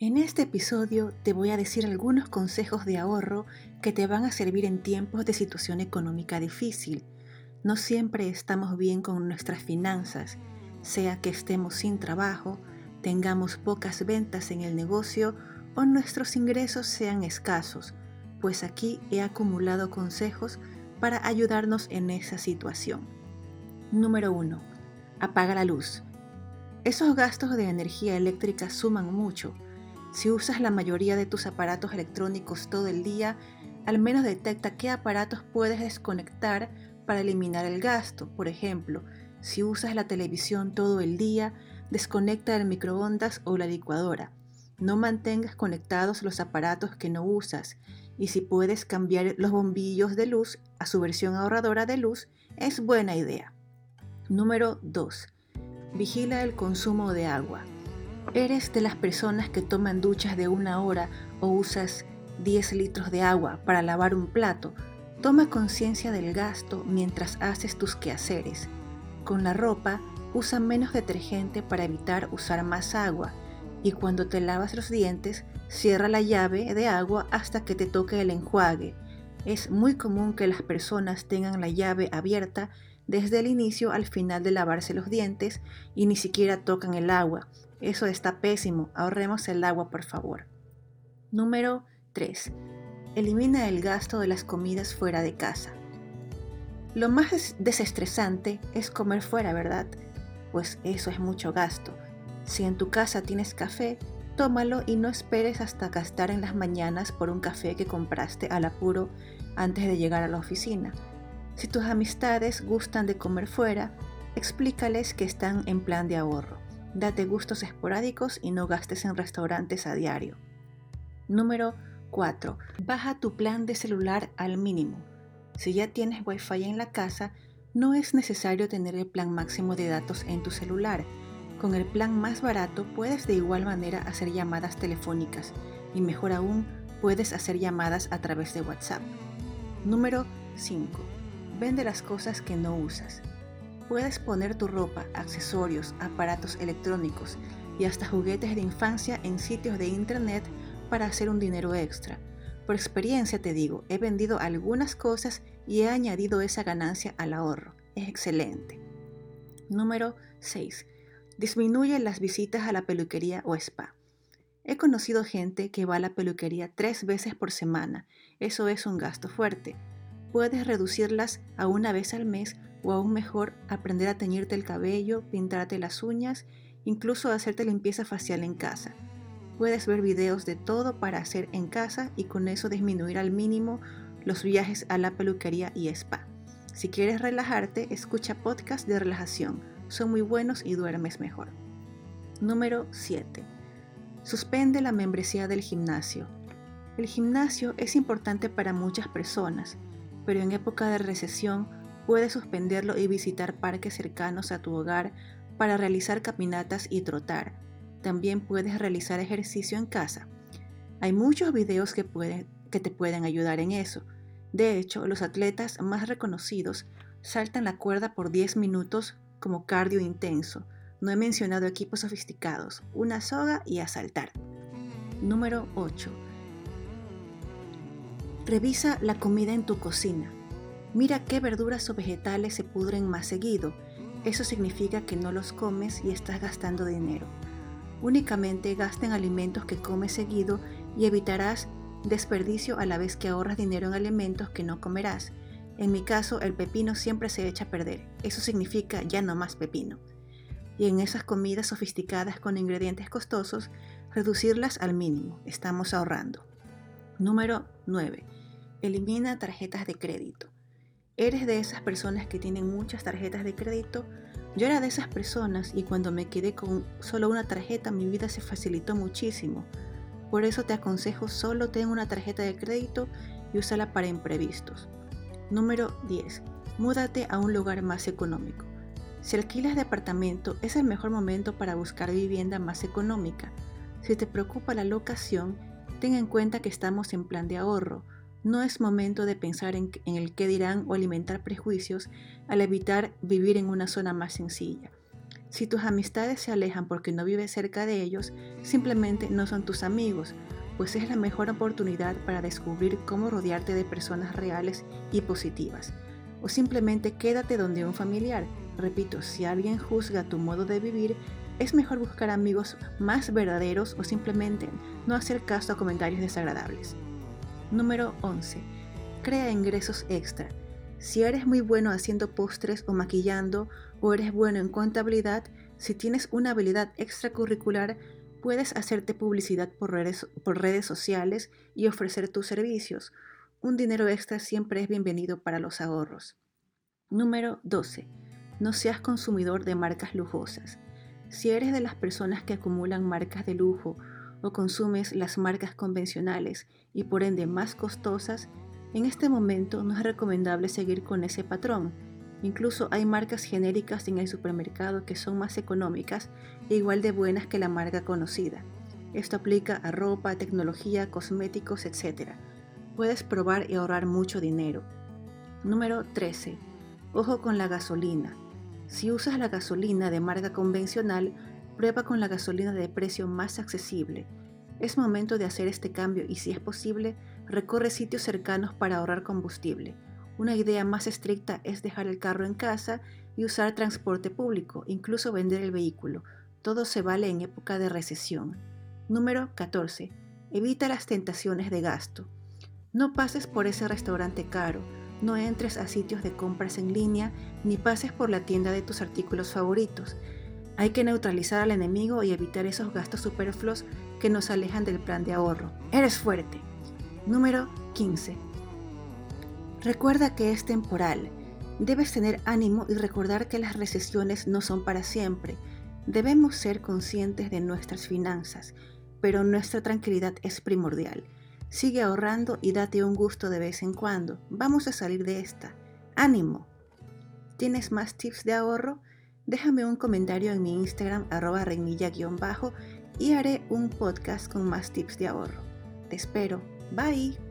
En este episodio te voy a decir algunos consejos de ahorro que te van a servir en tiempos de situación económica difícil. No siempre estamos bien con nuestras finanzas, sea que estemos sin trabajo, tengamos pocas ventas en el negocio o nuestros ingresos sean escasos, pues aquí he acumulado consejos para ayudarnos en esa situación. Número 1. Apaga la luz. Esos gastos de energía eléctrica suman mucho si usas la mayoría de tus aparatos electrónicos todo el día, al menos detecta qué aparatos puedes desconectar para eliminar el gasto. Por ejemplo, si usas la televisión todo el día, desconecta el microondas o la licuadora. No mantengas conectados los aparatos que no usas y si puedes cambiar los bombillos de luz a su versión ahorradora de luz, es buena idea. Número 2. Vigila el consumo de agua. ¿Eres de las personas que toman duchas de una hora o usas 10 litros de agua para lavar un plato? Toma conciencia del gasto mientras haces tus quehaceres. Con la ropa, usa menos detergente para evitar usar más agua y cuando te lavas los dientes, cierra la llave de agua hasta que te toque el enjuague. Es muy común que las personas tengan la llave abierta desde el inicio al final de lavarse los dientes y ni siquiera tocan el agua. Eso está pésimo. Ahorremos el agua, por favor. Número 3. Elimina el gasto de las comidas fuera de casa. Lo más desestresante es comer fuera, ¿verdad? Pues eso es mucho gasto. Si en tu casa tienes café, tómalo y no esperes hasta gastar en las mañanas por un café que compraste al apuro antes de llegar a la oficina. Si tus amistades gustan de comer fuera, explícales que están en plan de ahorro. Date gustos esporádicos y no gastes en restaurantes a diario. Número 4. Baja tu plan de celular al mínimo. Si ya tienes Wi-Fi en la casa, no es necesario tener el plan máximo de datos en tu celular. Con el plan más barato puedes de igual manera hacer llamadas telefónicas y mejor aún puedes hacer llamadas a través de WhatsApp. Número 5. Vende las cosas que no usas. Puedes poner tu ropa, accesorios, aparatos electrónicos y hasta juguetes de infancia en sitios de internet para hacer un dinero extra. Por experiencia te digo, he vendido algunas cosas y he añadido esa ganancia al ahorro. Es excelente. Número 6. Disminuye las visitas a la peluquería o spa. He conocido gente que va a la peluquería tres veces por semana. Eso es un gasto fuerte. Puedes reducirlas a una vez al mes o aún mejor aprender a teñirte el cabello, pintarte las uñas, incluso hacerte limpieza facial en casa. Puedes ver videos de todo para hacer en casa y con eso disminuir al mínimo los viajes a la peluquería y spa. Si quieres relajarte, escucha podcasts de relajación. Son muy buenos y duermes mejor. Número 7. Suspende la membresía del gimnasio. El gimnasio es importante para muchas personas, pero en época de recesión Puedes suspenderlo y visitar parques cercanos a tu hogar para realizar caminatas y trotar. También puedes realizar ejercicio en casa. Hay muchos videos que, que te pueden ayudar en eso. De hecho, los atletas más reconocidos saltan la cuerda por 10 minutos como cardio intenso. No he mencionado equipos sofisticados, una soga y a saltar. Número 8. Revisa la comida en tu cocina. Mira qué verduras o vegetales se pudren más seguido. Eso significa que no los comes y estás gastando dinero. Únicamente gasta en alimentos que comes seguido y evitarás desperdicio a la vez que ahorras dinero en alimentos que no comerás. En mi caso, el pepino siempre se echa a perder. Eso significa ya no más pepino. Y en esas comidas sofisticadas con ingredientes costosos, reducirlas al mínimo. Estamos ahorrando. Número 9. Elimina tarjetas de crédito. ¿Eres de esas personas que tienen muchas tarjetas de crédito? Yo era de esas personas y cuando me quedé con solo una tarjeta mi vida se facilitó muchísimo. Por eso te aconsejo solo ten una tarjeta de crédito y úsala para imprevistos. Número 10. Múdate a un lugar más económico. Si alquilas departamento es el mejor momento para buscar vivienda más económica. Si te preocupa la locación, ten en cuenta que estamos en plan de ahorro no es momento de pensar en, el qué dirán o alimentar prejuicios al evitar vivir en una zona más sencilla. Si tus amistades se alejan porque no vives cerca de ellos, simplemente no son tus amigos, pues es la mejor oportunidad para descubrir cómo rodearte de personas reales y positivas. O simplemente quédate donde un familiar. Repito, si alguien juzga tu modo de vivir, es mejor buscar amigos más verdaderos o simplemente no hacer caso a comentarios desagradables. Número 11. Crea ingresos extra. Si eres muy bueno haciendo postres o maquillando o eres bueno en contabilidad, si tienes una habilidad extracurricular, puedes hacerte publicidad por redes, por redes sociales y ofrecer tus servicios. Un dinero extra siempre es bienvenido para los ahorros. Número 12. No seas consumidor de marcas lujosas. Si eres de las personas que acumulan marcas de lujo o consumes las marcas convencionales y por ende más costosas, en este momento no es recomendable seguir con ese patrón. Incluso hay marcas genéricas en el supermercado que son más económicas e igual de buenas que la marca conocida. Esto aplica a ropa, tecnología, cosméticos, etc. Puedes probar y ahorrar mucho dinero. Número 13. Ojo con la gasolina. Si usas la gasolina de marca convencional, prueba con la gasolina de precio más accesible. Es momento de hacer este cambio y si es posible, recorre sitios cercanos para ahorrar combustible. Una idea más estricta es dejar el carro en casa y usar transporte público, incluso vender el vehículo. Todo se vale en época de recesión. Número 14. Evita las tentaciones de gasto. No pases por ese restaurante caro, no entres a sitios de compras en línea ni pases por la tienda de tus artículos favoritos. Hay que neutralizar al enemigo y evitar esos gastos superfluos que nos alejan del plan de ahorro. Eres fuerte. Número 15. Recuerda que es temporal. Debes tener ánimo y recordar que las recesiones no son para siempre. Debemos ser conscientes de nuestras finanzas, pero nuestra tranquilidad es primordial. Sigue ahorrando y date un gusto de vez en cuando. Vamos a salir de esta. ¡Ánimo! ¿Tienes más tips de ahorro? Déjame un comentario en mi Instagram arroba reinilla-bajo y haré un podcast con más tips de ahorro. Te espero. Bye.